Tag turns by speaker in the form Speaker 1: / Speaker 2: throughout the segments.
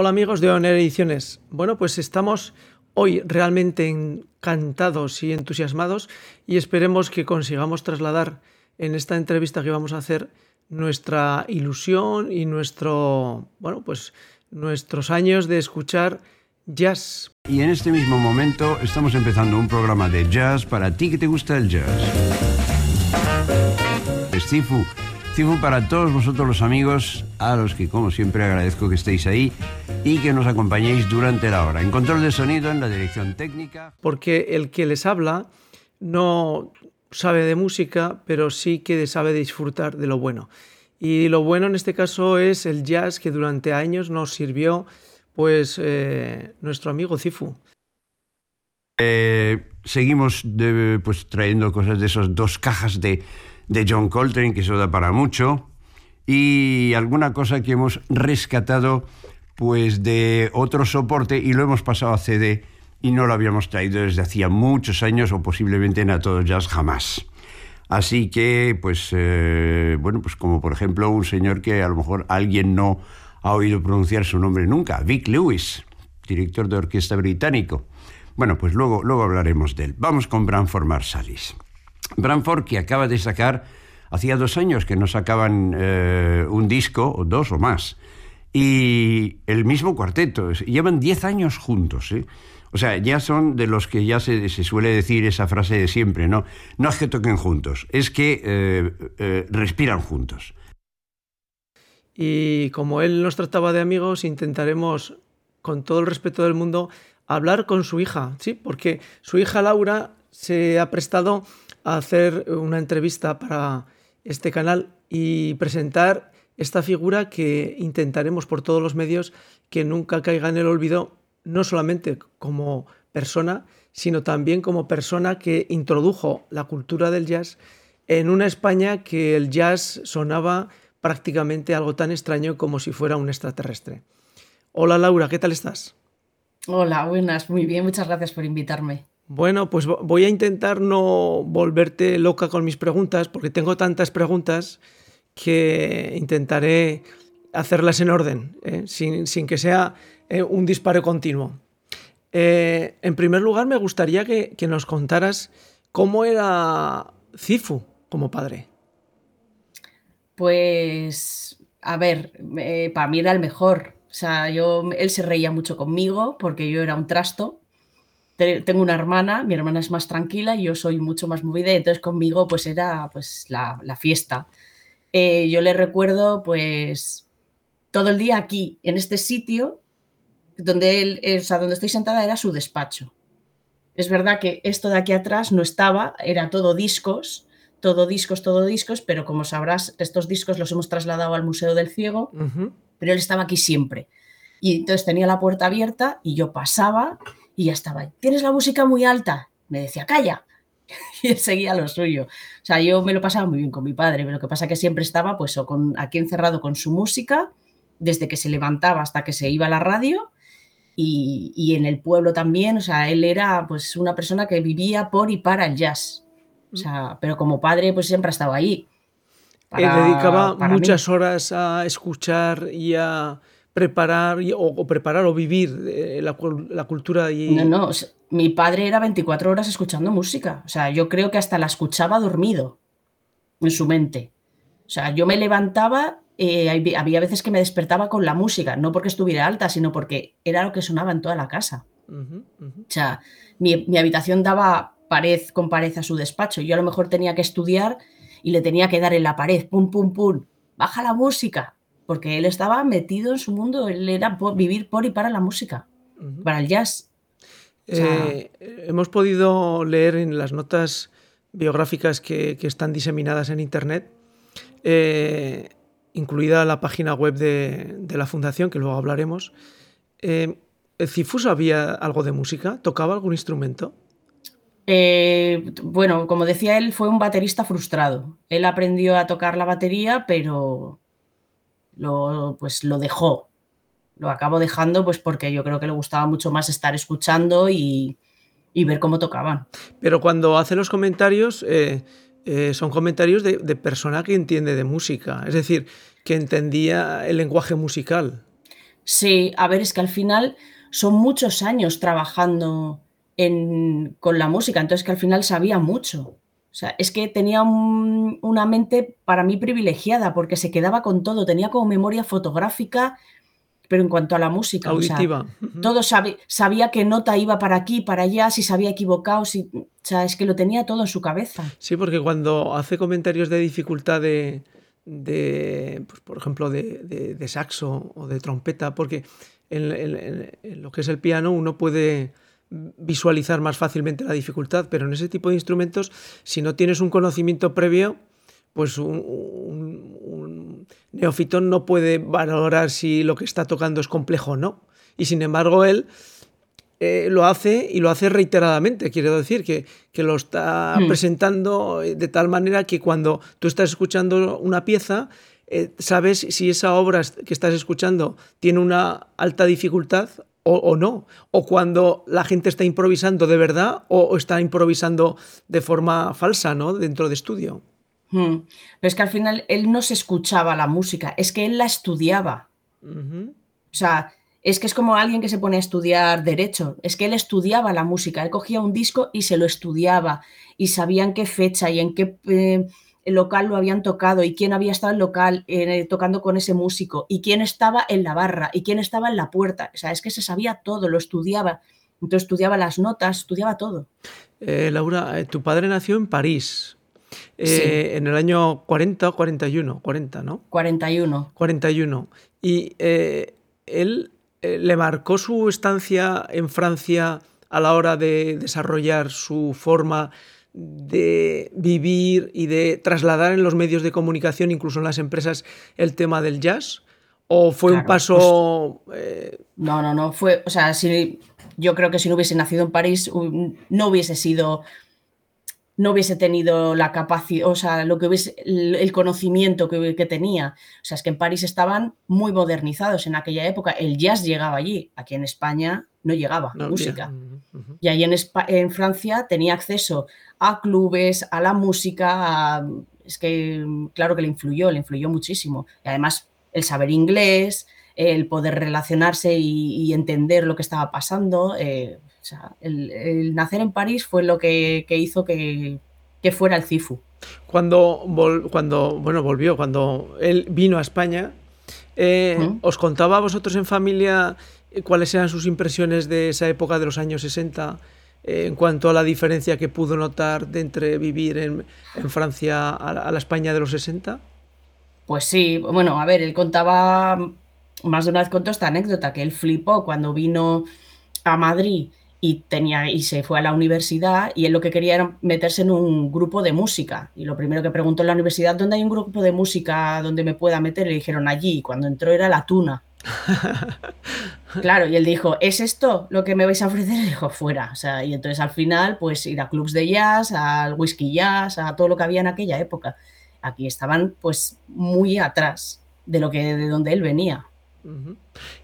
Speaker 1: Hola amigos de Oner Ediciones. Bueno, pues estamos hoy realmente encantados y entusiasmados y esperemos que consigamos trasladar en esta entrevista que vamos a hacer nuestra ilusión y nuestro, bueno, pues nuestros años de escuchar jazz.
Speaker 2: Y en este mismo momento estamos empezando un programa de jazz para ti que te gusta el jazz. Para todos vosotros los amigos, a los que como siempre agradezco que estéis ahí y que nos acompañéis durante la hora. En control de sonido, en la dirección técnica.
Speaker 1: Porque el que les habla no sabe de música, pero sí que sabe disfrutar de lo bueno. Y lo bueno en este caso es el jazz que durante años nos sirvió pues eh, nuestro amigo Cifu.
Speaker 2: Eh, seguimos pues, trayendo cosas de esas dos cajas de, de John Coltrane, que eso da para mucho, y alguna cosa que hemos rescatado pues de otro soporte y lo hemos pasado a CD y no lo habíamos traído desde hacía muchos años o posiblemente en A Todo Jazz jamás. Así que, pues, eh, bueno, pues como por ejemplo un señor que a lo mejor alguien no ha oído pronunciar su nombre nunca, Vic Lewis, director de orquesta británico. Bueno, pues luego, luego hablaremos de él. Vamos con Branford Marsalis. Branford que acaba de sacar, hacía dos años que no sacaban eh, un disco, o dos o más, y el mismo cuarteto. Llevan diez años juntos, ¿eh? O sea, ya son de los que ya se, suele decir esa frase de siempre, ¿no? No es que toquen juntos, es que eh, respiran juntos.
Speaker 1: Y como él nos trataba de amigos, intentaremos, con todo el respeto del mundo, hablar con su hija, ¿sí? Porque su hija Laura se ha prestado a hacer una entrevista para este canal y presentar esta figura que intentaremos por todos los medios que nunca caiga en el olvido no solamente como persona, sino también como persona que introdujo la cultura del jazz en una España que el jazz sonaba prácticamente algo tan extraño como si fuera un extraterrestre. Hola Laura, ¿qué tal estás?
Speaker 3: Hola, buenas, muy bien, muchas gracias por invitarme.
Speaker 1: Bueno, pues voy a intentar no volverte loca con mis preguntas, porque tengo tantas preguntas que intentaré hacerlas en orden, ¿eh? sin, sin, que sea eh, un disparo continuo. Eh, en primer lugar, me gustaría que, nos contaras cómo era Cifu como padre.
Speaker 3: Pues, a ver, para mí era el mejor. O sea, yo, él se reía mucho conmigo porque yo era un trasto. Tengo una hermana, mi hermana es más tranquila y yo soy mucho más movida, entonces conmigo pues era pues la, fiesta. yo le recuerdo pues todo el día aquí, en este sitio, donde él, o sea, donde estoy sentada era su despacho. Es verdad que esto de aquí atrás no estaba, era todo discos, todo discos, todo discos, pero como sabrás, estos discos los hemos trasladado al Museo del Ciego, pero él estaba aquí siempre. Y entonces tenía la puerta abierta y yo pasaba y ya estaba, tienes la música muy alta. Me decía, calla. Y él seguía lo suyo. O sea, yo me lo pasaba muy bien con mi padre, pero lo que pasa es que siempre estaba pues o con, aquí encerrado con su música, desde que se levantaba hasta que se iba a la radio y, en el pueblo también, o sea, él era pues una persona que vivía por y para el jazz, o sea, pero como padre pues siempre ha estado ahí.
Speaker 1: él dedicaba muchas horas a escuchar y a preparar o, preparar o vivir eh, la, cultura y...
Speaker 3: No, no, mi padre era 24 horas escuchando música, o sea, yo creo que hasta la escuchaba dormido en su mente. O sea, yo me levantaba eh, había veces que me despertaba con la música, no porque estuviera alta, sino porque era lo que sonaba en toda la casa. O sea, mi, habitación daba pared con pared a su despacho. Yo a lo mejor tenía que estudiar y le tenía que dar en la pared, pum, pum, pum, baja la música, porque él estaba metido en su mundo, él era vivir por y para la música, para el jazz.
Speaker 1: Eh, hemos podido leer en las notas biográficas que, están diseminadas en Internet eh, incluida la página web de, la fundación, que luego hablaremos. Eh, ¿Cifu sabía algo de música? ¿Tocaba algún instrumento?
Speaker 3: Eh, bueno, como decía él, fue un baterista frustrado. Él aprendió a tocar la batería, pero lo, pues lo dejó. Lo acabó dejando pues porque yo creo que le gustaba mucho más estar escuchando y, ver cómo tocaban.
Speaker 1: Pero cuando hace los comentarios, eh, eh, son comentarios de, persona que entiende de música, es decir, que entendía el lenguaje musical.
Speaker 3: Sí, a ver, es que al final son muchos años trabajando con la música, entonces que al final sabía mucho. O sea, es que tenía una mente para mí privilegiada porque se quedaba con todo, tenía como memoria fotográfica, pero en cuanto a la música,
Speaker 1: auditiva.
Speaker 3: todo sabía, sabía qué nota iba para aquí, para allá, si se había equivocado, si, o sea, es que lo tenía todo en su cabeza.
Speaker 1: Sí, porque cuando hace comentarios de dificultad de, de pues, por ejemplo, de, de, saxo o de trompeta, porque en, lo que es el piano uno puede visualizar más fácilmente la dificultad, pero en ese tipo de instrumentos, si no tienes un conocimiento previo, pues un, neofitón no puede valorar si lo que está tocando es complejo o no. Y sin embargo, él eh, lo hace y lo hace reiteradamente. Quiero decir que, lo está hmm. presentando de tal manera que cuando tú estás escuchando una pieza, eh, sabes si esa obra que estás escuchando tiene una alta dificultad o, no, o cuando la gente está improvisando de verdad o, está improvisando de forma falsa, ¿no? Dentro de estudio.
Speaker 3: Hmm. Pero es que al final él no se escuchaba la música, es que él la estudiaba. O sea, es que es como alguien que se pone a estudiar derecho, es que él estudiaba la música, él cogía un disco y se lo estudiaba y sabía en qué fecha y en qué... Eh, el local lo habían tocado y quién había estado en el local eh, tocando con ese músico y quién estaba en la barra y quién estaba en la puerta. O sea, es que se sabía todo, lo estudiaba. Entonces estudiaba las notas, estudiaba todo.
Speaker 1: Eh, Laura, eh, tu padre nació en París. En el año 40 o 41, 40, ¿no?
Speaker 3: 41.
Speaker 1: 41. Y él le marcó su estancia en Francia a la hora de desarrollar su forma de vivir y de trasladar en los medios de comunicación, incluso en las empresas, el tema del jazz? ¿O fue un paso...?
Speaker 3: Pues eh, no, no, no. Fue, o sea, si, yo creo que si no hubiese nacido en París, no hubiese sido... No hubiese tenido la capacidad, o sea, lo que hubiese, el conocimiento que, que tenía. O sea, es que en París estaban muy modernizados en aquella época. El jazz llegaba allí. Aquí en España no llegaba música. Y ahí en, en, Francia tenía acceso a clubes, a la música, es que claro que le influyó, le influyó muchísimo. Y además el saber inglés, el poder relacionarse y, entender lo que estaba pasando. Eh, el, nacer en París fue lo que, hizo que, fuera el CIFU.
Speaker 1: Cuando, cuando bueno, volvió, cuando él vino a España, eh, ¿os contaba a vosotros en familia cuáles eran sus impresiones de esa época de los años 60? Eh, en cuanto a la diferencia que pudo notar de entre vivir en, Francia a la, España de los 60?
Speaker 3: Pues sí, bueno, a ver, él contaba, más de una vez contó esta anécdota, que él flipó cuando vino a Madrid y, tenía, y se fue a la universidad y él lo que quería era meterse en un grupo de música. Y lo primero que preguntó en la universidad, ¿dónde hay un grupo de música donde me pueda meter? Le dijeron allí, y cuando entró era la tuna. Claro, y él dijo, ¿es esto lo que me vais a ofrecer? Y dijo, fuera. O sea, y entonces al final, pues ir a clubs de jazz, al whisky jazz, a todo lo que había en aquella época. Aquí estaban pues muy atrás de lo que de donde él venía.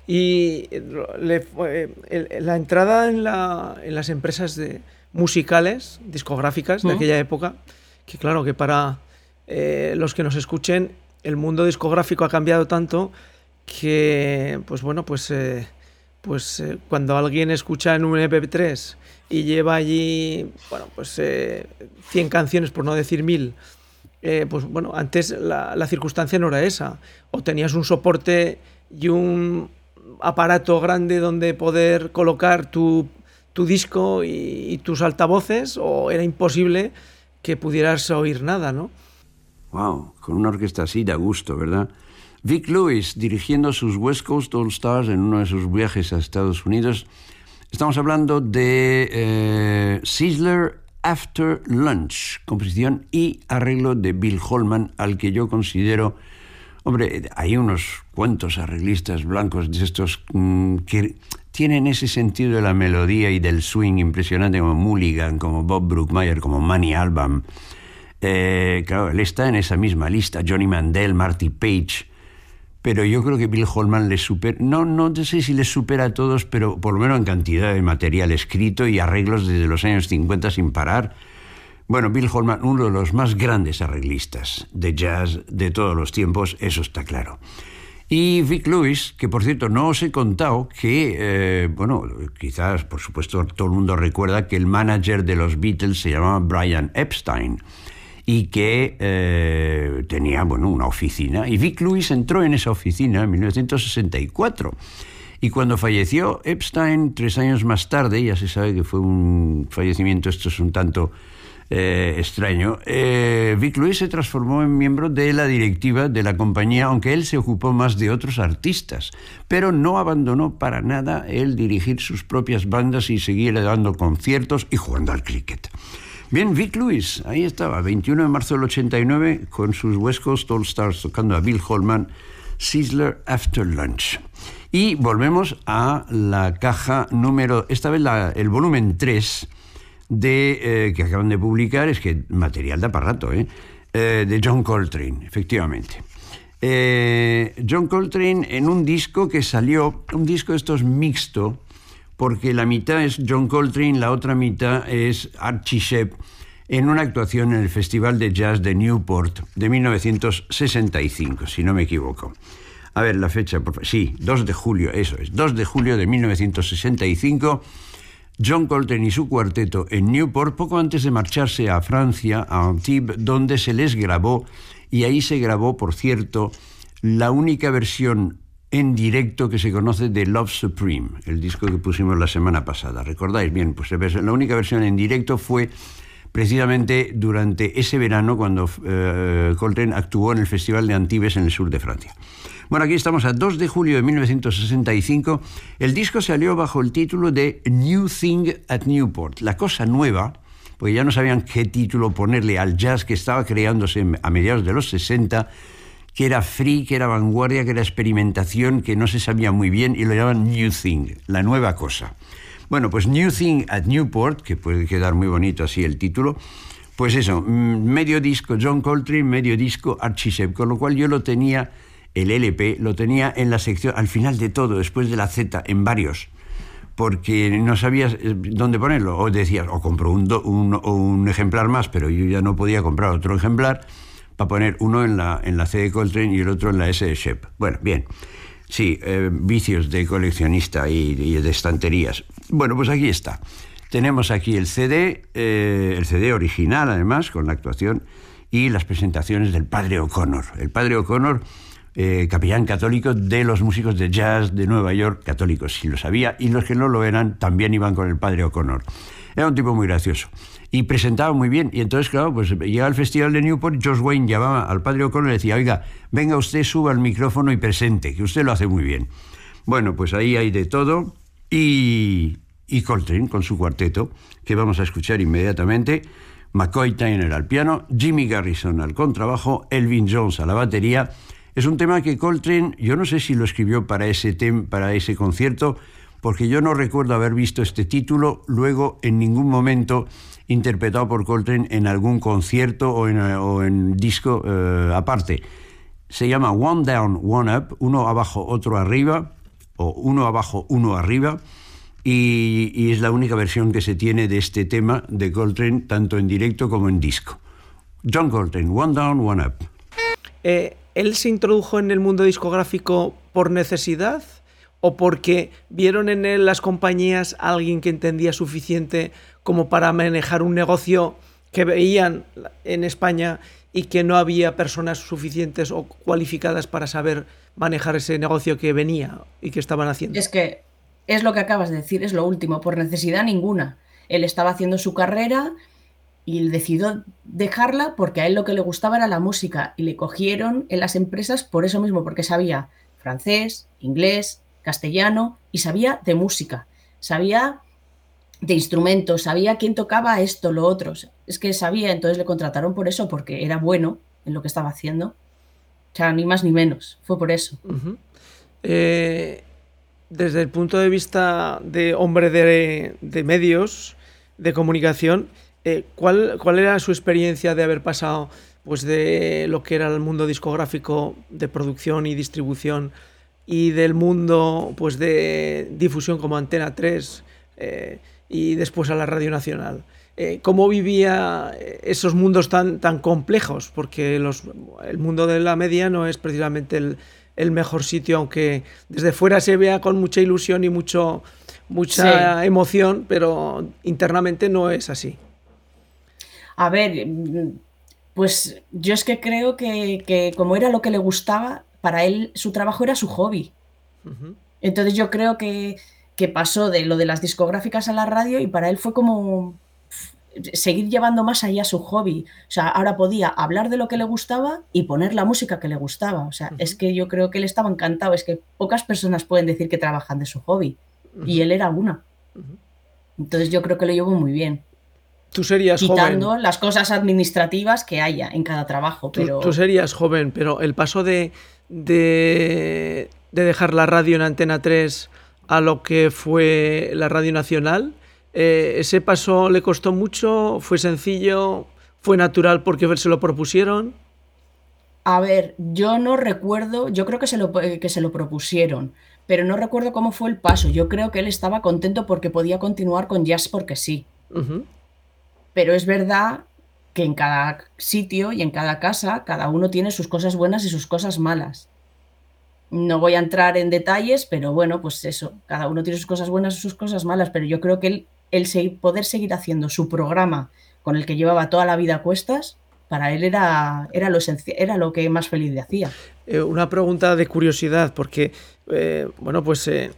Speaker 1: Y la entrada en, las empresas de, musicales, discográficas de aquella época, que claro que para eh, los que nos escuchen, el mundo discográfico ha cambiado tanto que, pues bueno, pues, eh, pues eh, cuando alguien escucha en un MP3 y lleva allí, bueno, pues 100 eh, canciones, por no decir mil, pues bueno, antes la, circunstancia no era esa. O tenías un soporte y un aparato grande donde poder colocar tu, disco y, y, tus altavoces, o era imposible que pudieras oír nada, ¿no?
Speaker 2: Wow, con una orquesta así da gusto, ¿verdad? Vic Lewis dirigiendo sus West Coast All Stars en uno de sus viajes a Estados Unidos. Estamos hablando de eh, Sizzler After Lunch, composición y arreglo de Bill Holman, al que yo considero, hombre, hay unos cuantos arreglistas blancos de estos mm, que tienen ese sentido de la melodía y del swing impresionante como Mulligan, como Bob Brookmeyer, como Manny Alban. Eh, claro, él está en esa misma lista, Johnny Mandel, Marty Page, pero yo creo que Bill Holman le supera, no, no sé si les supera a todos, pero por lo menos en cantidad de material escrito y arreglos desde los años 50 sin parar. Bueno, Bill Holman, uno de los más grandes arreglistas de jazz de todos los tiempos, eso está claro. Y Vic Lewis, que por cierto no os he contado que, eh, bueno, quizás por supuesto todo el mundo recuerda que el manager de los Beatles se llamaba Brian Epstein y que eh, tenía, bueno, una oficina. Y Vic Lewis entró en esa oficina en 1964. Y cuando falleció Epstein, tres años más tarde, ya se sabe que fue un fallecimiento, esto es un tanto eh, extraño, eh, Vic Lewis se transformó en miembro de la directiva de la compañía, aunque él se ocupó más de otros artistas, pero no abandonó para nada el dirigir sus propias bandas y seguir dando conciertos y jugando al cricket. Bien, Vic Lewis, ahí estaba, 21 de marzo del 89, con sus West Coast All Stars tocando a Bill Holman, Sizzler After Lunch. Y volvemos a la caja número, esta vez el volumen 3, de, eh, que acaban de publicar, es que material da para rato, ¿eh? eh de John Coltrane, efectivamente. Eh, John Coltrane en un disco que salió, un disco de estos mixto, porque la mitad es John Coltrane, la otra mitad es Archie Shepp, en una actuación en el Festival de Jazz de Newport de 1965, si no me equivoco. A ver, la fecha, por Sí, 2 de julio, eso es, 2 de julio de 1965 John Coltrane y su cuarteto en Newport poco antes de marcharse a Francia, a Antibes, donde se les grabó, y ahí se grabó, por cierto, la única versión en directo que se conoce de Love Supreme, el disco que pusimos la semana pasada. ¿Recordáis? Bien, pues la única versión en directo fue precisamente durante ese verano cuando eh, Coltrane actuó en el Festival de Antibes en el sur de Francia. Bueno, aquí estamos a 2 de julio de 1965. El disco salió bajo el título de New Thing at Newport, la cosa nueva, porque ya no sabían qué título ponerle al jazz que estaba creándose a mediados de los 60, que era free, que era vanguardia, que era experimentación, que no se sabía muy bien, y lo llamaban New Thing, la nueva cosa. Bueno, pues New Thing at Newport, que puede quedar muy bonito así el título, pues eso, mm, medio disco John Coltrane, medio disco Archie Shepp, con lo cual yo lo tenía el LP lo tenía en la sección, al final de todo, después de la Z, en varios, porque no sabías eh, dónde ponerlo. O decías, o compro un, un, ejemplar más, pero yo ya no podía comprar otro ejemplar para poner uno en la, en la C de Coltrane y el otro en la S de Shep. Bueno, bien. Sí, eh, vicios de coleccionista y, de estanterías. Bueno, pues aquí está. Tenemos aquí el CD, eh, el CD original además, con la actuación y las presentaciones del padre O'Connor. El padre O'Connor eh, capellán católico de los músicos de jazz de Nueva York, católicos, si lo sabía, y los que no lo eran también iban con el padre O'Connor. Era un tipo muy gracioso y presentaba muy bien. Y entonces, claro, pues llega al festival de Newport, George Wayne llamaba al padre O'Connor y decía, oiga, venga usted, suba al micrófono y presente, que usted lo hace muy bien. Bueno, pues ahí hay de todo. Y, y Coltrane con su cuarteto, que vamos a escuchar inmediatamente. McCoy Tyner al piano, Jimmy Garrison al contrabajo, Elvin Jones a la batería es un tema que Coltrane, yo no sé si lo escribió para ese, para ese concierto, porque yo no recuerdo haber visto este título luego en ningún momento interpretado por Coltrane en algún concierto o en, disco eh, aparte. Se llama One Down, One Up, uno abajo, otro arriba, o uno abajo, uno arriba, y, es la única versión que se tiene de este tema de Coltrane, tanto en directo como en disco. John Coltrane, One Down, One Up.
Speaker 1: Eh, ¿Él se introdujo en el mundo discográfico por necesidad o porque vieron en él las compañías a alguien que entendía suficiente como para manejar un negocio que veían en España y que no había personas suficientes o cualificadas para saber manejar ese negocio que venía y que estaban haciendo?
Speaker 3: Es que es lo que acabas de decir, es lo último, por necesidad ninguna. Él estaba haciendo su carrera y decidió dejarla porque a él lo que le gustaba era la música y le cogieron en las empresas por eso mismo, porque sabía francés, inglés, castellano y sabía de música, sabía de instrumentos, sabía quién tocaba esto, lo otro. Es que sabía, entonces le contrataron por eso, porque era bueno en lo que estaba haciendo. O sea, ni más ni menos, fue por eso.
Speaker 1: Eh, desde el punto de vista de hombre de, medios, de comunicación, eh, ¿cuál, ¿cuál, era su experiencia de haber pasado pues, de lo que era el mundo discográfico de producción y distribución y del mundo pues, de difusión como Antena 3 eh, y después a la Radio Nacional? Eh, ¿Cómo vivía esos mundos tan, tan complejos? Porque los, el mundo de la media no es precisamente el, el mejor sitio, aunque desde fuera se vea con mucha ilusión y mucho, mucha emoción, pero internamente no es así.
Speaker 3: A ver, pues yo es que creo que, como era lo que le gustaba, para él su trabajo era su hobby. Entonces yo creo que, que pasó de lo de las discográficas a la radio y para él fue como seguir llevando más allá su hobby. O sea, ahora podía hablar de lo que le gustaba y poner la música que le gustaba. O sea, es que yo creo que él estaba encantado. Es que pocas personas pueden decir que trabajan de su hobby. Y él era una. Entonces yo creo que lo llevó muy bien.
Speaker 1: Tú serías
Speaker 3: Quitando las cosas administrativas que haya en cada trabajo. Pero...
Speaker 1: Tú, serías joven, pero el paso de, de, de dejar la radio en Antena 3 a lo que fue la Radio Nacional, eh, ¿Ese paso le costó mucho? ¿Fue sencillo? ¿Fue natural porque se lo propusieron?
Speaker 3: A ver, yo no recuerdo, yo creo que se lo, eh, que se lo propusieron, pero no recuerdo cómo fue el paso. Yo creo que él estaba contento porque podía continuar con Jazz porque sí. Pero es verdad que en cada sitio y en cada casa, cada uno tiene sus cosas buenas y sus cosas malas. No voy a entrar en detalles, pero bueno, pues eso, cada uno tiene sus cosas buenas y sus cosas malas, pero yo creo que él el poder seguir haciendo su programa con el que llevaba toda la vida a cuestas, para él era, era, lo, era lo que más feliz le hacía.
Speaker 1: Eh, una pregunta de curiosidad, porque, eh, bueno, pues eh,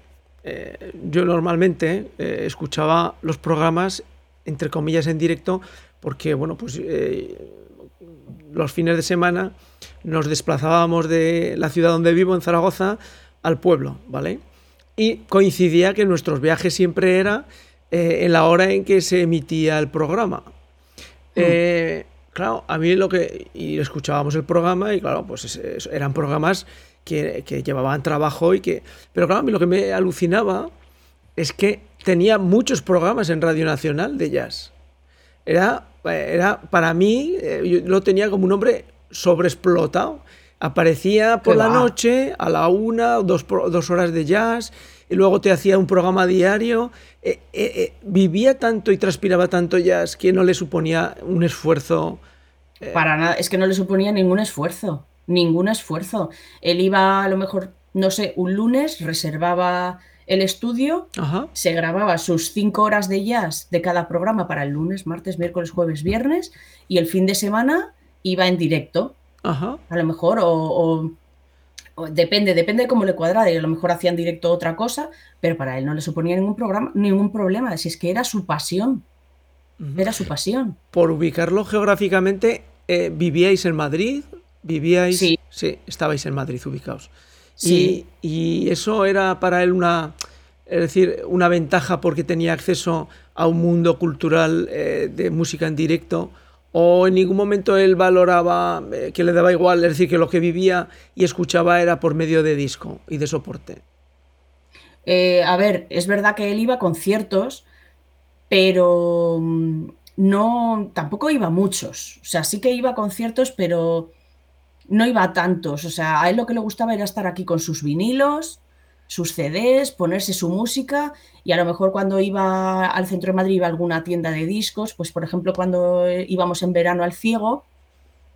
Speaker 1: yo normalmente escuchaba los programas, entre comillas, en directo, porque, bueno, pues los fines de semana nos desplazábamos de la ciudad donde vivo, en Zaragoza, al pueblo, ¿vale? Y coincidía que nuestros viajes siempre era eh, en la hora en que se emitía el programa. Mm. Eh, claro, a mí lo que... Y escuchábamos el programa y claro, pues eran programas que, llevaban trabajo y que... Pero claro, a mí lo que me alucinaba es que tenía muchos programas en Radio Nacional de jazz. Era, era para mí, eh, yo lo tenía como un hombre sobreexplotado. Aparecía por la noche a la una, dos, dos horas de jazz y luego te hacía un programa diario. Eh, eh, eh, vivía tanto y transpiraba tanto es que no le suponía un esfuerzo.
Speaker 3: Para nada, es que no le suponía ningún esfuerzo, ningún esfuerzo. Él iba a lo mejor, no sé, un lunes, reservaba el estudio, se grababa sus cinco horas de jazz de cada programa para el lunes, martes, miércoles, jueves, viernes, y el fin de semana iba en directo. A lo mejor, o depende, depende de cómo le cuadrara, y a lo mejor hacían directo otra cosa, pero para él no le suponía ningún, programa, ningún problema, si es que era su pasión. Era su pasión.
Speaker 1: Por ubicarlo geográficamente, eh, ¿vivíais en Madrid? ¿Vivíais? Sí. Sí, estabais en Madrid ubicados. Sí. Y, eso era para él una, es decir, una ventaja porque tenía acceso a un mundo cultural eh, de música en directo o en ningún momento él valoraba eh, que le daba igual, es decir, que lo que vivía y escuchaba era por medio de disco y de soporte.
Speaker 3: Eh, a ver, es verdad que él iba a conciertos, pero mm, no, tampoco iba a muchos. O sea, sí que iba a conciertos, pero no iba a tantos. O sea, a él lo que le gustaba era estar aquí con sus vinilos, sus CDs, ponerse su música y a lo mejor cuando iba al centro de Madrid iba a alguna tienda de discos, pues por ejemplo cuando íbamos en verano al Ciego,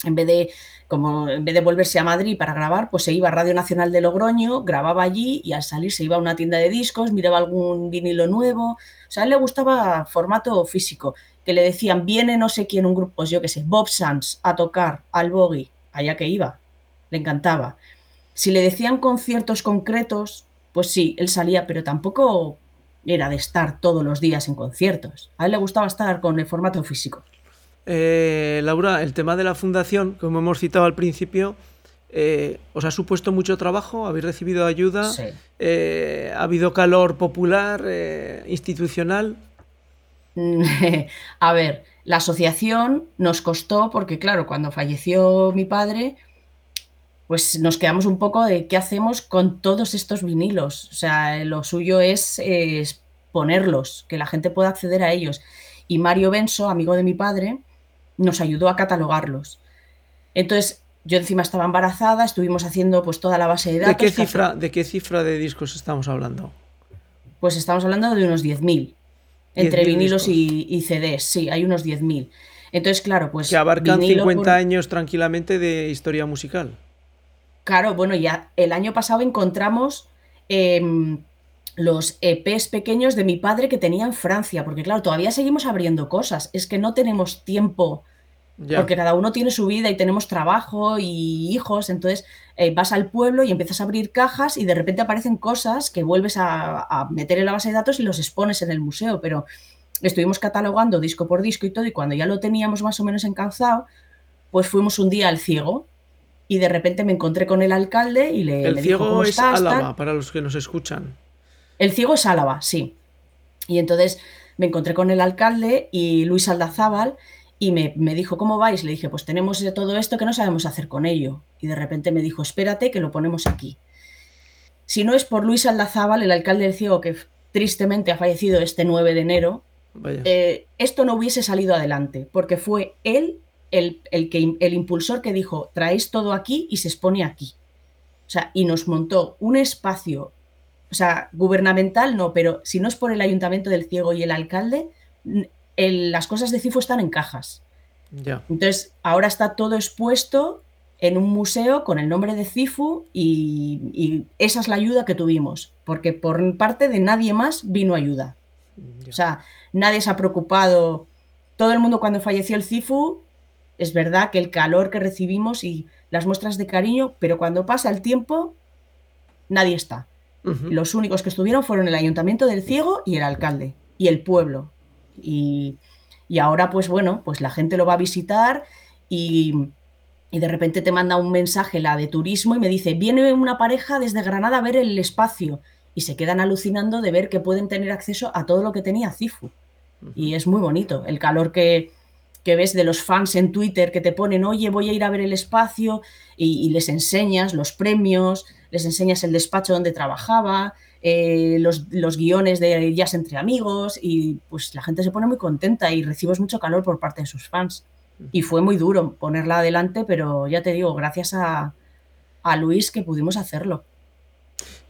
Speaker 3: en vez de como en vez de volverse a Madrid para grabar, pues se iba a Radio Nacional de Logroño, grababa allí y al salir se iba a una tienda de discos, miraba algún vinilo nuevo. O sea, a él le gustaba formato físico, que le decían, viene no sé quién, un grupo, pues yo qué sé, Bob Sands a tocar al Boggy, allá que iba, le encantaba. Si le decían conciertos concretos, pues sí, él salía, pero tampoco era de estar todos los días en conciertos. A él le gustaba estar con el formato físico.
Speaker 1: Eh, Laura, el tema de la fundación, como hemos citado al principio, eh, ¿os ha supuesto mucho trabajo? ¿Habéis recibido ayuda? Sí. Eh, ¿Ha habido calor popular, institucional?
Speaker 3: a ver, la asociación nos costó porque, claro, cuando falleció mi padre, pues nos quedamos un poco de qué hacemos con todos estos vinilos. O sea, lo suyo es, ponerlos, que la gente pueda acceder a ellos. Y Mario Benso, amigo de mi padre, nos ayudó a catalogarlos. Entonces, yo encima estaba embarazada, estuvimos haciendo pues toda la base de datos.
Speaker 1: ¿De qué cifra, ¿de, qué cifra de discos estamos hablando?
Speaker 3: Pues estamos hablando de unos 10.000. Entre vinilos y, CDs, sí, hay unos 10.000. Entonces, claro, pues...
Speaker 1: Que abarcan 50 años tranquilamente de historia musical.
Speaker 3: Claro, bueno, ya el año pasado encontramos em, los EPs pequeños de mi padre que tenía en Francia, porque claro, todavía seguimos abriendo cosas, es que no tenemos tiempo, porque cada uno tiene su vida y tenemos trabajo y hijos, entonces eh, vas al pueblo y empiezas a abrir cajas y de repente aparecen cosas que vuelves a, a, meter en la base de datos y los expones en el museo, pero estuvimos catalogando disco por disco y todo, y cuando ya lo teníamos más o menos encauzado, pues fuimos un día al ciego y de repente me encontré con el alcalde y le,
Speaker 1: el
Speaker 3: le
Speaker 1: ciego
Speaker 3: dijo, ¿cómo
Speaker 1: es
Speaker 3: estás?
Speaker 1: Álava, para los que nos escuchan.
Speaker 3: El ciego es Álava, sí. Y entonces me encontré con el alcalde y Luis Aldazábal y me, me, dijo, ¿cómo vais? Le dije, pues tenemos todo esto que no sabemos hacer con ello. Y de repente me dijo, espérate que lo ponemos aquí. Si no es por Luis Aldazábal, el alcalde del ciego, que tristemente ha fallecido este 9 de enero, eh, esto no hubiese salido adelante, porque fue él el, el, que, el impulsor que dijo, traéis todo aquí y se expone aquí. O sea, y nos montó un espacio, o sea, gubernamental no, pero si no es por el ayuntamiento del ciego y el alcalde, el, las cosas de CIFO están en cajas.
Speaker 1: Ya.
Speaker 3: Entonces, ahora está todo expuesto en un museo con el nombre de CIFU y, y, esa es la ayuda que tuvimos, porque por parte de nadie más vino ayuda.
Speaker 1: Ya.
Speaker 3: O sea, nadie se ha preocupado. Todo el mundo cuando falleció el CIFU, es verdad que el calor que recibimos y las muestras de cariño, pero cuando pasa el tiempo, nadie está.
Speaker 1: Uh -huh.
Speaker 3: Los únicos que estuvieron fueron el Ayuntamiento del Ciego y el alcalde y el pueblo. Y, y ahora, pues bueno, pues la gente lo va a visitar y, y, de repente te manda un mensaje la de turismo y me dice, viene una pareja desde Granada a ver el espacio y se quedan alucinando de ver que pueden tener acceso a todo lo que tenía Cifu. Y es muy bonito el calor que, que, ves de los fans en Twitter que te ponen, oye, voy a ir a ver el espacio y, y les enseñas los premios, les enseñas el despacho donde trabajaba, eh, los, los, guiones de Jazz entre amigos y pues la gente se pone muy contenta y recibes mucho calor por parte de sus fans. Y fue muy duro ponerla adelante, pero ya te digo, gracias a, a Luis que pudimos hacerlo.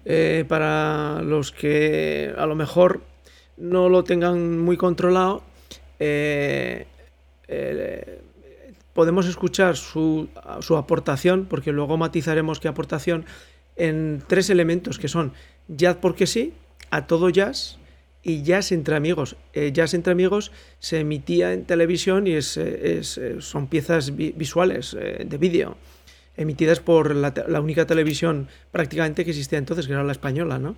Speaker 1: Eh, para los que a lo mejor no lo tengan muy controlado, eh, podemos escuchar su, su, aportación, porque luego matizaremos qué aportación, en tres elementos que son jazz porque sí, a todo jazz y jazz entre amigos. Eh, jazz entre amigos se emitía en televisión y es, es, son piezas vi visuales eh, de vídeo emitidas por la, la, única televisión prácticamente que existía entonces, que era la española, ¿no?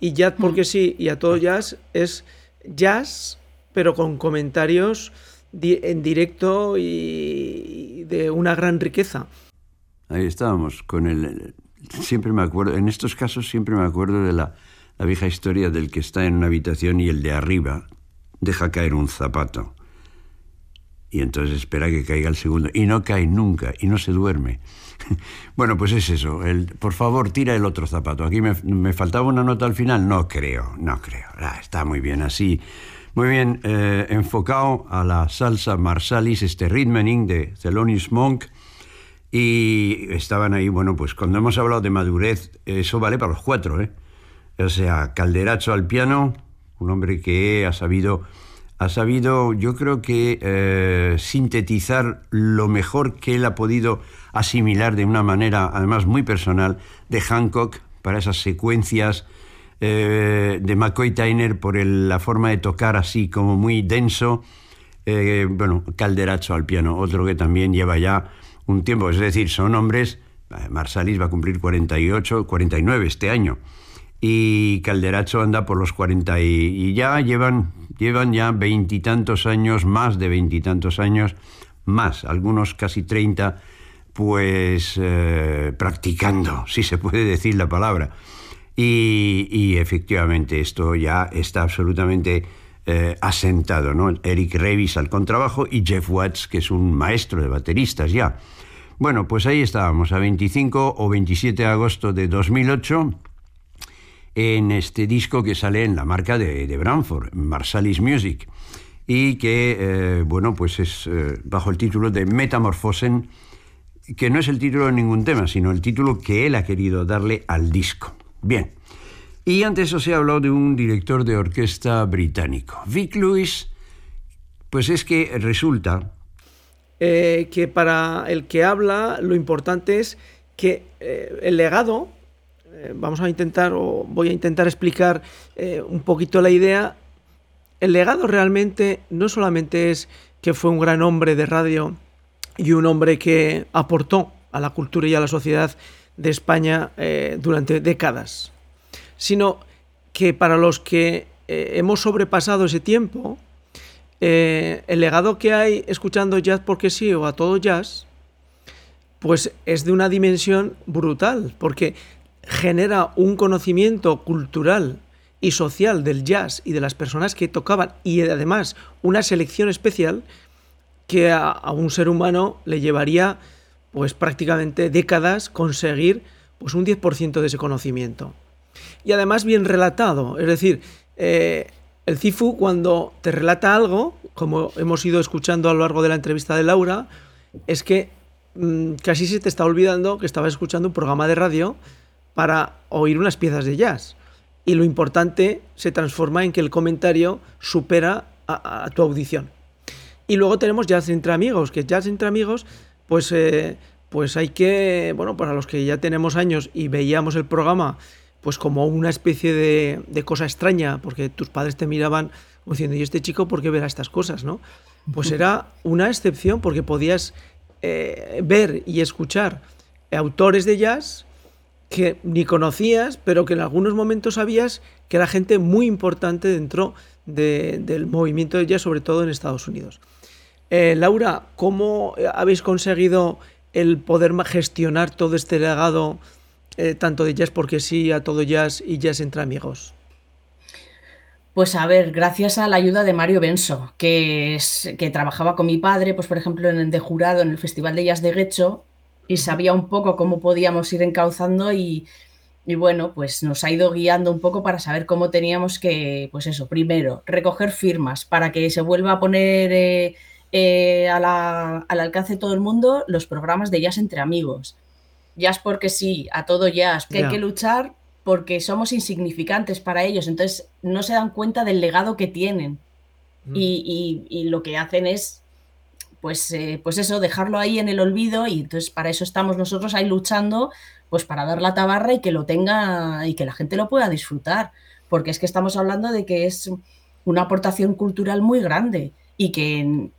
Speaker 1: Y Jazz porque sí, y a todo jazz es jazz, pero con comentarios di en directo y de una gran riqueza.
Speaker 2: Ahí estábamos, con el... Siempre me acuerdo, en estos casos siempre me acuerdo de la, vieja historia del que está en una habitación y el de arriba deja caer un zapato. Y entonces espera que caiga el segundo. Y no cae nunca, y no se duerme. Bueno, pues es eso. El, por favor, tira el otro zapato. Aquí me, me, faltaba una nota al final. No creo, no creo. Ah, está muy bien así. Muy bien eh, enfocado a la salsa marsalis, este ritmening de Thelonious Monk. Y estaban ahí, bueno, pues cuando hemos hablado de madurez, eso vale para los cuatro, ¿eh? O sea, Calderacho al piano, un hombre que ha sabido ha sabido, yo creo que eh, sintetizar lo mejor que él ha podido asimilar de una manera, además muy personal, de Hancock para esas secuencias eh, de McCoy Tyner por el, la forma de tocar así como muy denso. Eh, bueno, Calderacho al piano, otro que también lleva ya un tiempo, es decir, son hombres, Marsalis va a cumplir 48, 49 este año y Calderacho anda por los 40 y, ya llevan, llevan ya veintitantos años, más de veintitantos años, más, algunos casi 30, pues eh, practicando, si se puede decir la palabra. Y, y efectivamente esto ya está absolutamente eh, asentado, ¿no? Eric Revis al contrabajo y Jeff Watts, que es un maestro de bateristas ya. Bueno, pues ahí estábamos, a 25 o 27 de agosto de 2008 en este disco que sale en la marca de, de Branford, Marsalis Music, y que, eh, bueno, pues es eh, bajo el título de Metamorphosen, que no es el título de ningún tema, sino el título que él ha querido darle al disco. Bien. Y antes os he hablado de un director de orquesta británico. Vic Lewis, pues es que resulta...
Speaker 1: Eh, que para el que habla lo importante es que eh, el legado, eh, vamos a intentar, o voy a intentar explicar un poquito la idea, el legado realmente no solamente es que fue un gran hombre de radio y un hombre que aportó a la cultura y a la sociedad de España durante décadas, sino que para los que hemos sobrepasado ese tiempo, el legado que hay escuchando jazz porque sí o a todo jazz, pues es de una dimensión brutal, porque genera un conocimiento cultural y social del jazz y de las personas que tocaban y además una selección especial que a, un ser humano le llevaría pues prácticamente décadas conseguir pues un 10% de ese conocimiento. Y además bien relatado, es decir, eh, el Cifu cuando te relata algo, como hemos ido escuchando a lo largo de la entrevista de Laura, es que Mm, casi se te está olvidando que estabas escuchando un programa de radio para oír unas piezas de jazz. Y lo importante se transforma en que el comentario supera a, tu audición. Y luego tenemos jazz entre amigos, que jazz entre amigos, pues, eh, pues hay que, bueno, para los que ya tenemos años y veíamos el programa, pues como una especie de, de cosa extraña, porque tus padres te miraban diciendo, ¿y este chico por qué verá estas cosas? ¿no? Pues era una excepción porque podías eh, ver y escuchar autores de jazz que ni conocías, pero que en algunos momentos sabías que era gente muy importante dentro del movimiento de jazz, sobre todo en Estados Unidos. Eh, Laura, ¿cómo habéis conseguido el poder gestionar todo este legado, eh, tanto de jazz porque sí, a todo jazz y jazz entre amigos?
Speaker 3: Pues a ver, gracias a la ayuda de Mario Benso, que, es, que trabajaba con mi padre, pues por ejemplo, en el de jurado en el Festival de Jazz de Guecho, y sabía un poco cómo podíamos ir encauzando y, bueno, pues nos ha ido guiando un poco para saber cómo teníamos que, pues eso, primero, recoger firmas para que se vuelva a poner eh, eh, al alcance de todo el mundo los programas de jazz entre amigos. Jazz porque sí, a todo jazz, que hay que luchar porque somos insignificantes para ellos, entonces no se dan cuenta del legado que tienen. Mm. Y, lo que hacen es, pues, eh, pues eso, dejarlo ahí en el olvido y entonces para eso estamos nosotros ahí luchando, pues para dar la tabarra y que lo tenga y que la gente lo pueda disfrutar, porque es que estamos hablando de que es una aportación cultural muy grande y que,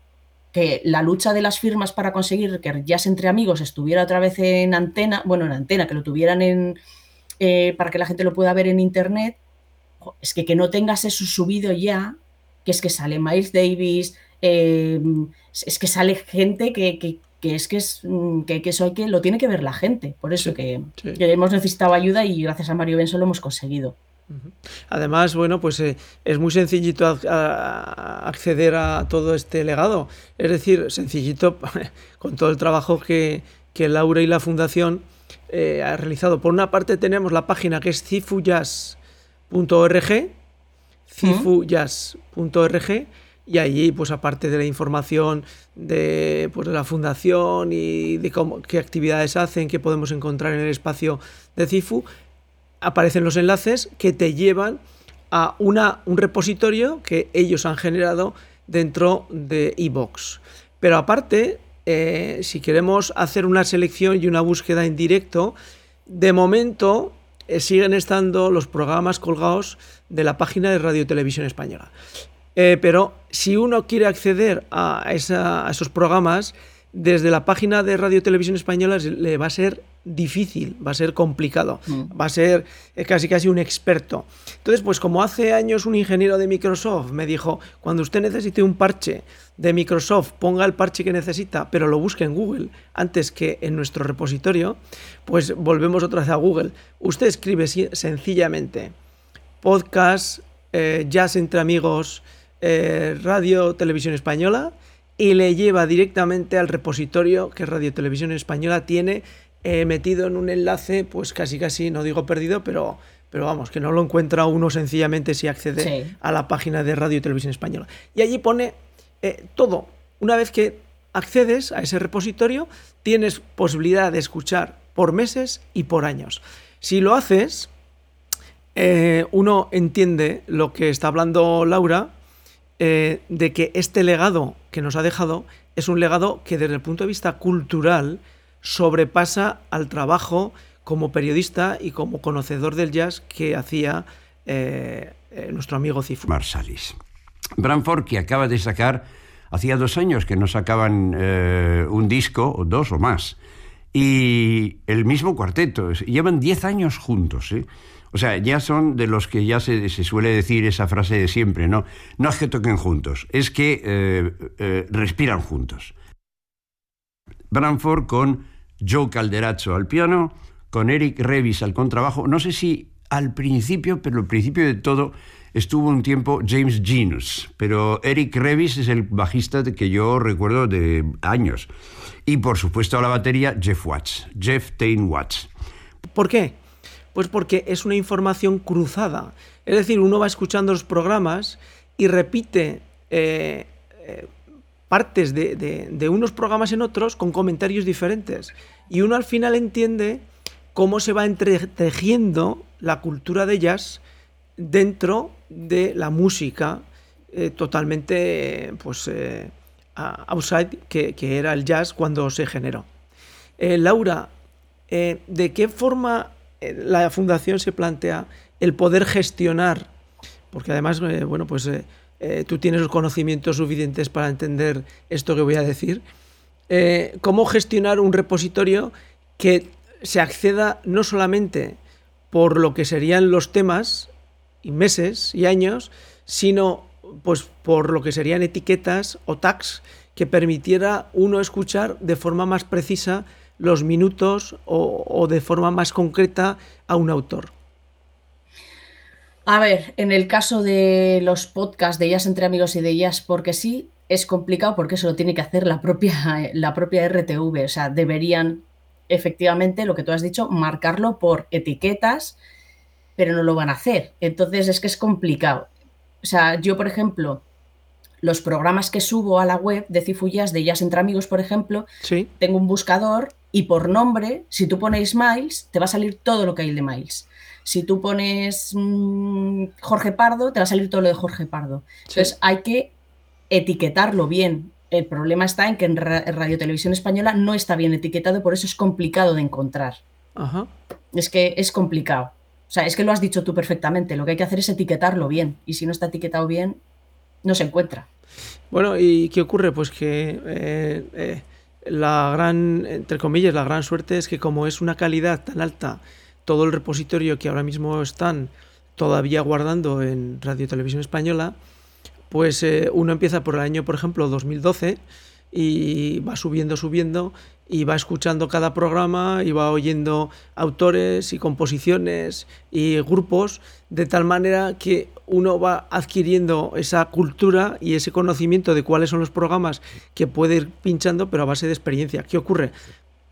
Speaker 3: que la lucha de las firmas para conseguir que Jazz entre amigos estuviera otra vez en antena, bueno, en antena, que lo tuvieran en, eh, para que la gente lo pueda ver en internet, es que que no tengas eso subido ya, que es que sale Miles Davis, eh, es que sale gente que, es que es mm, que, eso hay que lo tiene que ver la gente. Por eso que, hemos necesitado ayuda y gracias a Mario Benso lo hemos conseguido.
Speaker 1: Además, bueno, pues eh, es muy sencillito acceder a todo este legado. Es decir, sencillito con todo el trabajo que, que Laura y la Fundación eh, ha realizado. Por una parte tenemos la página que es cifuyas.org, cifuyas.org, y allí, pues aparte de la información de, pues, de la fundación y de cómo, qué actividades hacen, qué podemos encontrar en el espacio de Cifu, aparecen los enlaces que te llevan a una, un repositorio que ellos han generado dentro de iVox. Pero aparte, eh, si queremos hacer una selección y una búsqueda en directo, de momento eh, siguen estando los programas colgados de la página de Radio Televisión Española. Eh, pero si uno quiere acceder a, a, esos programas, desde la página de Radio Televisión Española le va a ser difícil, va a ser complicado, mm. va a ser eh, casi casi un experto. Entonces, pues como hace años un ingeniero de Microsoft me dijo, cuando usted necesite un parche de Microsoft, ponga el parche que necesita, pero lo busque en Google antes que en nuestro repositorio, pues volvemos otra vez a Google. Usted escribe sencillamente podcast, eh, jazz entre amigos, eh, radio, televisión española, y le lleva directamente al repositorio que Radio Televisión Española tiene He metido en un enlace, pues casi casi, no digo perdido, pero, pero vamos, que no lo encuentra uno sencillamente si accede a la página de Radio y Televisión Española. Y allí pone eh, todo. Una vez que accedes a ese repositorio, tienes posibilidad de escuchar por meses y por años. Si lo haces, eh, uno entiende lo que está hablando Laura, eh, de que este legado que nos ha dejado es un legado que desde el punto de vista cultural sobrepasa al trabajo como periodista y como conocedor del jazz que hacía eh, eh, nuestro amigo Cifu.
Speaker 2: Marsalis. Branford, que acaba de sacar, hacía dos años que no sacaban eh, un disco, o dos o más, y el mismo cuarteto, llevan diez años juntos. O sea, ya son de los que ya se, suele decir esa frase de siempre, ¿no? No es que toquen juntos, es que respiran juntos. Branford con Joe Calderazzo al piano, con Eric Revis al contrabajo. No sé si al principio, pero al principio de todo estuvo un tiempo James Genus, pero Eric Revis es el bajista que yo recuerdo de años. Y por supuesto a la batería Jeff Watts, Jeff Tain Watts.
Speaker 1: ¿Por qué? Pues porque es una información cruzada. Es decir, uno va escuchando los programas y repite eh, eh, partes de, unos programas en otros con comentarios diferentes. Y uno al final entiende cómo se va entretejiendo la cultura de jazz dentro de la música eh, totalmente pues, outside que, era el jazz cuando se generó. Laura, ¿de qué forma la fundación se plantea el poder gestionar, porque además, eh, bueno, pues eh, eh, tú tienes los conocimientos suficientes para entender esto que voy a decir, cómo gestionar un repositorio que se acceda no solamente por lo que serían los temas y meses y años, sino pues por lo que serían etiquetas o tags que permitiera uno escuchar de forma más precisa los minutos o, de forma más concreta a un autor?
Speaker 3: A ver, en el caso de los podcasts de ellas entre amigos y de ellas porque sí, es complicado porque eso lo tiene que hacer la propia, la propia RTV. O sea, deberían efectivamente, lo que tú has dicho, marcarlo por etiquetas, pero no lo van a hacer. Entonces es que es complicado. O sea, yo, por ejemplo, los programas que subo a la web de Cifullas, de ellas entre amigos, por ejemplo,
Speaker 1: ¿Sí?
Speaker 3: tengo un buscador y por nombre, si tú pones Miles, te va a salir todo lo que hay de Miles. Si tú pones mm, Jorge Pardo, te va a salir todo lo de Jorge Pardo. Entonces hay que etiquetarlo bien. El problema está en que en, Radio Televisión Española no está bien etiquetado, por eso es complicado de encontrar. Es que es complicado. O sea, es que lo has dicho tú perfectamente. Lo que hay que hacer es etiquetarlo bien. Y si no está etiquetado bien, no se encuentra.
Speaker 1: Bueno, ¿y qué ocurre? Pues que eh, eh, la gran, entre comillas, la gran suerte es que como es una calidad tan alta todo el repositorio que ahora mismo están todavía guardando en Radio Televisión Española, pues eh, uno empieza por el año, por ejemplo, 2012 y va subiendo, subiendo y va escuchando cada programa y va oyendo autores y composiciones y grupos de tal manera que uno va adquiriendo esa cultura y ese conocimiento de cuáles son los programas que puede ir pinchando, pero a base de experiencia. ¿Qué ocurre?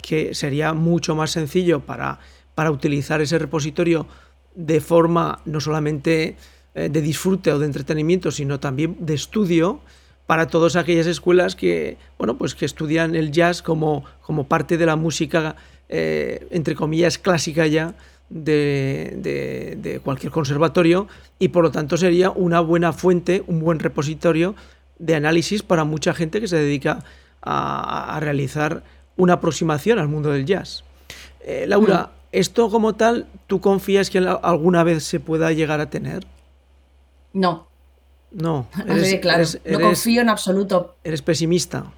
Speaker 1: Que sería mucho más sencillo para, para utilizar ese repositorio de forma no solamente eh, de disfrute o de entretenimiento, sino también de estudio para todas aquellas escuelas que, bueno, pues que estudian el jazz como, como parte de la música, eh, entre comillas, clásica ya, de, cualquier conservatorio y por lo tanto sería una buena fuente, un buen repositorio de análisis para mucha gente que se dedica a, realizar una aproximación al mundo del jazz. Eh, Laura, mm. ¿Esto como tal tú confías que alguna vez se pueda llegar a tener?
Speaker 3: No.
Speaker 1: No,
Speaker 3: claro. no confío en absoluto.
Speaker 1: Eres pesimista.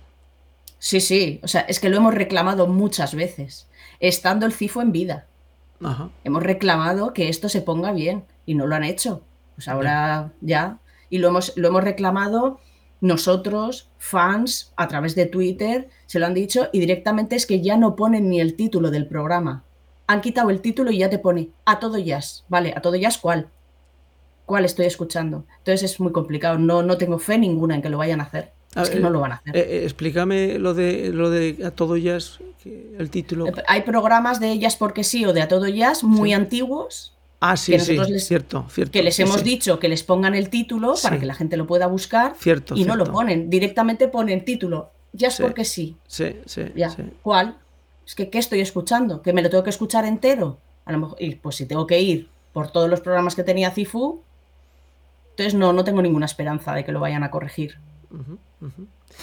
Speaker 3: Sí, sí, o sea, es que lo hemos reclamado muchas veces, estando el CIFO en vida. Hemos reclamado que esto se ponga bien y no lo han hecho. Pues ahora ya. Y lo hemos, lo hemos reclamado nosotros, fans, a través de Twitter, se lo han dicho y directamente es que ya no ponen ni el título del programa. Han quitado el título y ya te pone a todo jazz. Vale, a todo jazz cuál? ¿Cuál estoy escuchando? Entonces es muy complicado. No, no tengo fe ninguna en que lo vayan a hacer. es que no lo van a hacer.
Speaker 1: Eh, eh, explícame lo de lo de a todo jazz el título. Eh,
Speaker 3: hay programas de ellas porque sí o de a todo jazz muy antiguos.
Speaker 1: Ah, sí, sí, cierto, cierto.
Speaker 3: Que les hemos dicho que les pongan el título para que la gente lo pueda buscar.
Speaker 1: Cierto,
Speaker 3: y no lo ponen. Directamente ponen título. Jazz porque sí.
Speaker 1: Sí, sí.
Speaker 3: ¿Cuál? Es que, ¿qué estoy escuchando? ¿Que me lo tengo que escuchar entero? A lo mejor, y pues si tengo que ir por todos los programas que tenía Cifu, entonces no, no tengo ninguna esperanza de que lo vayan a corregir.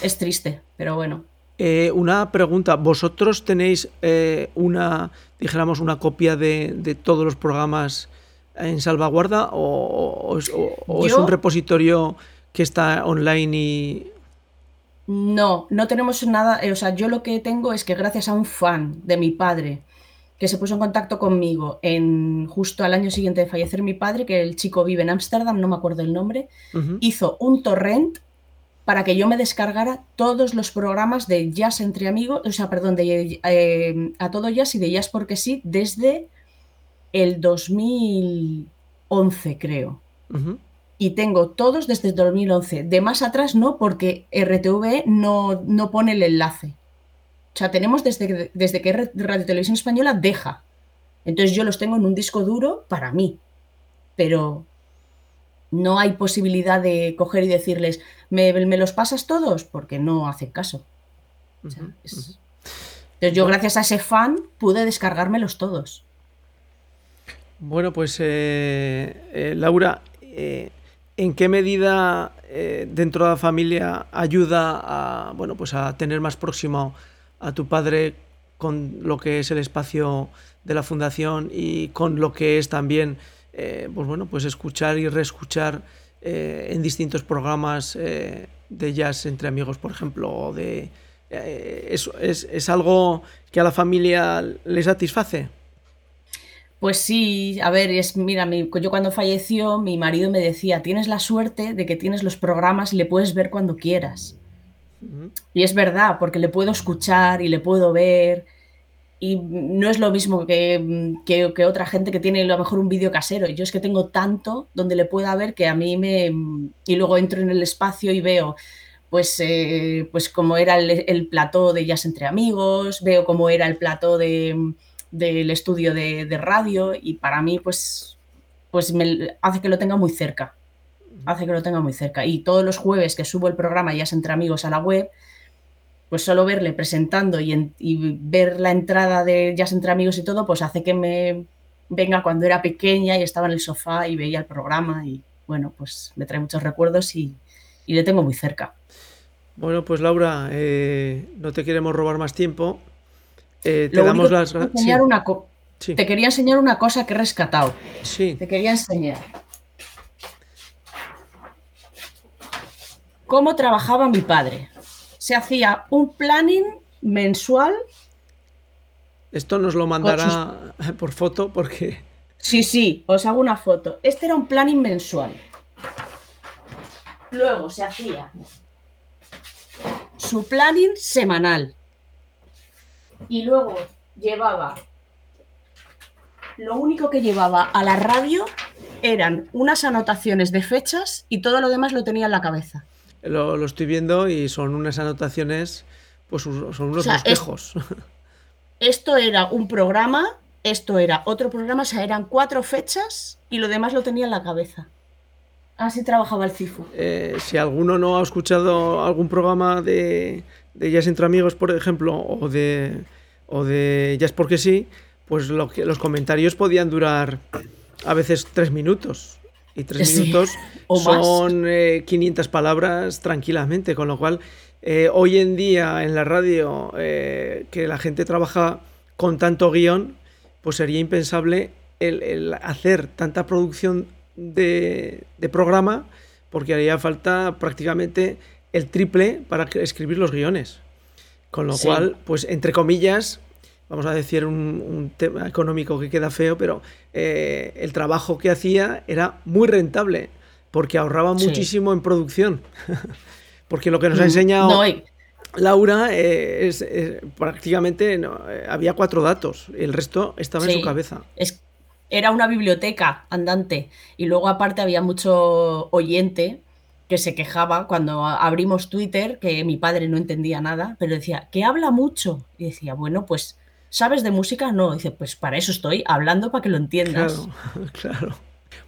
Speaker 3: Es triste, pero bueno.
Speaker 1: Eh, una pregunta, ¿vosotros tenéis eh, una, dijéramos, una copia de, todos los programas en salvaguarda o, es, un repositorio que está online y...
Speaker 3: No, no tenemos nada, o sea, yo lo que tengo es que gracias a un fan de mi padre que se puso en contacto conmigo en justo al año siguiente de fallecer mi padre, que el chico vive en Ámsterdam, no me acuerdo el nombre, hizo un torrent para que yo me descargara todos los programas de jazz entre amigos, o sea, perdón, de eh, a todo jazz y de jazz porque sí, desde el 2011, creo. Y tengo todos desde el 2011. De más atrás no, porque RTV no, no pone el enlace. O sea, tenemos desde, desde que Radio Televisión Española deja. Entonces yo los tengo en un disco duro para mí. Pero no hay posibilidad de coger y decirles, ¿me, los pasas todos? Porque no hacen caso. Entonces yo gracias a ese fan pude descargármelos todos.
Speaker 1: Bueno, pues eh, eh, Laura, eh, ¿en qué medida dentro de la familia ayuda a, bueno, pues a tener más próximo a tu padre con lo que es el espacio de la fundación y con lo que es también eh, pues bueno pues escuchar y reescuchar eh, en distintos programas eh, de jazz entre amigos por ejemplo o de es, es, algo que a la familia le satisface
Speaker 3: pues sí, a ver, es, mira, yo cuando falleció, mi marido me decía, tienes la suerte de que tienes los programas y le puedes ver cuando quieras. Y es verdad, porque le puedo escuchar y le puedo ver. Y no es lo mismo que, que, otra gente que tiene a lo mejor un vídeo casero. Yo es que tengo tanto donde le pueda ver que a mí me... Y luego entro en el espacio y veo pues, eh, pues cómo era el, plató de Jazz entre Amigos, veo cómo era el plató de, del estudio de, radio y para mí pues, pues me hace que lo tenga muy cerca hace que lo tenga muy cerca. Y todos los jueves que subo el programa Ya entre amigos a la web, pues solo verle presentando y, ver la entrada de Jazz entre amigos y todo, pues hace que me venga cuando era pequeña y estaba en el sofá y veía el programa y bueno, pues me trae muchos recuerdos y, le tengo muy cerca.
Speaker 1: Bueno, pues Laura, eh, no te queremos robar más tiempo. Eh, te damos las gracias.
Speaker 3: Te quería enseñar una cosa que he rescatado.
Speaker 1: Sí.
Speaker 3: Te quería enseñar. cómo trabajaba mi padre. Se hacía un planning mensual.
Speaker 1: Esto nos lo mandará por foto porque...
Speaker 3: Sí, sí, os hago una foto. Este era un planning mensual. Luego se hacía su planning semanal. Y luego llevaba... Lo único que llevaba a la radio eran unas anotaciones de fechas y todo lo demás lo tenía en la cabeza
Speaker 1: lo, estoy viendo y son unas anotaciones, pues son unos espejos
Speaker 3: esto era un programa, esto era otro programa, o sea, eran cuatro fechas y lo demás lo tenía en la cabeza. Así trabajaba el CIFU.
Speaker 1: Eh, si alguno no ha escuchado algún programa de, de Jazz entre Amigos, por ejemplo, o de, o de Jazz porque sí, pues lo que, los comentarios podían durar a veces tres minutos y tres minutos son 500 eh, palabras tranquilamente, con lo cual eh, hoy en día en la radio eh, que la gente trabaja con tanto guion, pues sería impensable el, hacer tanta producción de, programa porque haría falta prácticamente el triple para escribir los guiones. Con lo cual, pues entre comillas, vamos a decir, un, tema económico que queda feo, pero eh, el trabajo que hacía era muy rentable, porque ahorraba muchísimo en producción. porque lo que nos ha mm, enseñado Laura eh, es, prácticamente eh, había cuatro datos, el resto estaba en su cabeza.
Speaker 3: Es, era una biblioteca andante, y luego aparte había mucho oyente que se quejaba cuando abrimos Twitter, que mi padre no entendía nada, pero decía, que habla mucho. Y decía, bueno, pues ¿Sabes de música? No. Dice, pues para eso estoy, hablando para que lo entiendas.
Speaker 1: Claro, claro.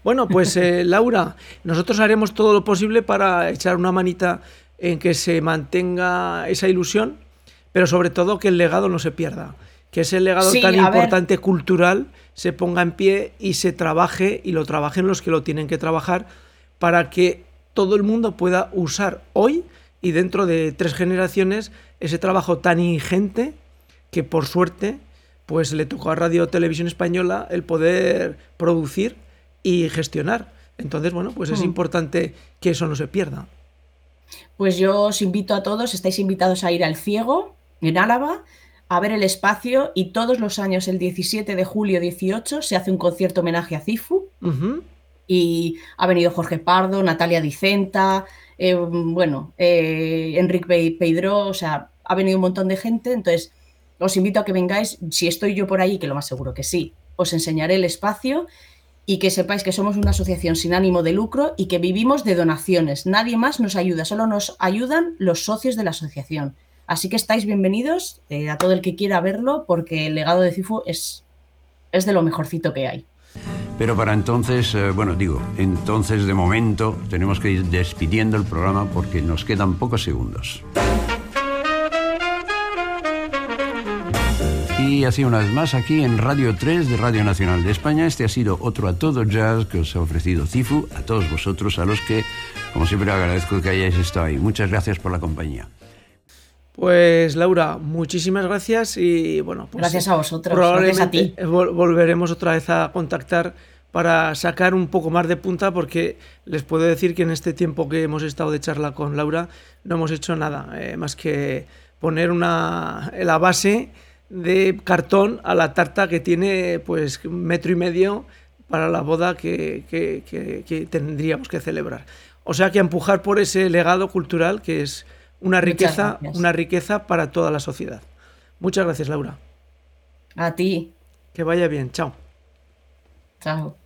Speaker 1: Bueno, pues eh, Laura, nosotros haremos todo lo posible para echar una manita en que se mantenga esa ilusión, pero sobre todo que el legado no se pierda, que ese legado tan importante cultural se ponga en pie y se trabaje y lo trabajen los que lo tienen que trabajar para que todo el mundo pueda usar hoy y dentro de tres generaciones ese trabajo tan ingente que por suerte pues le tocó a Radio Televisión Española el poder producir y gestionar. Entonces, bueno, pues es
Speaker 3: Mm.
Speaker 1: importante que eso no se pierda.
Speaker 3: Pues yo os invito a todos, estáis invitados a ir al Ciego, en Álava, a ver el espacio y todos los años, el 17 de julio 18, se hace un concierto homenaje a Cifu. Y ha venido Jorge Pardo, Natalia Dicenta, eh, bueno, eh, Enrique Pe- Peidró, o sea, ha venido un montón de gente, entonces os invito a que vengáis, si estoy yo por ahí, que lo más seguro que sí, os enseñaré el espacio y que sepáis que somos una asociación sin ánimo de lucro y que vivimos de donaciones. Nadie más nos ayuda, solo nos ayudan los socios de la asociación. Así que estáis bienvenidos eh, a todo el que quiera verlo porque el legado de Cifu es, es de lo mejorcito que hay.
Speaker 2: Pero para entonces, eh, bueno, digo, entonces de momento tenemos que ir despidiendo el programa porque nos quedan pocos segundos. Y así una vez más aquí en Radio 3 de Radio Nacional de España, este ha sido otro a todo jazz que os ha ofrecido Cifu, a todos vosotros, a los que, como siempre, agradezco que hayáis estado ahí. Muchas gracias por la compañía.
Speaker 1: Pues Laura, muchísimas gracias y bueno, pues
Speaker 3: Gracias a vosotros,
Speaker 1: Probablemente
Speaker 3: gracias a ti.
Speaker 1: vol- volveremos otra vez a contactar para sacar un poco más de punta porque les puedo decir que en este tiempo que hemos estado de charla con Laura no hemos hecho nada eh, más que poner una la base de cartón a la tarta que tiene pues un metro y medio para la boda que, que- que- que tendríamos que celebrar. O sea que empujar por ese legado cultural que es una riqueza, una riqueza para toda la sociedad. Muchas gracias, Laura.
Speaker 3: A ti.
Speaker 1: Que vaya bien. Chao.
Speaker 3: Chao.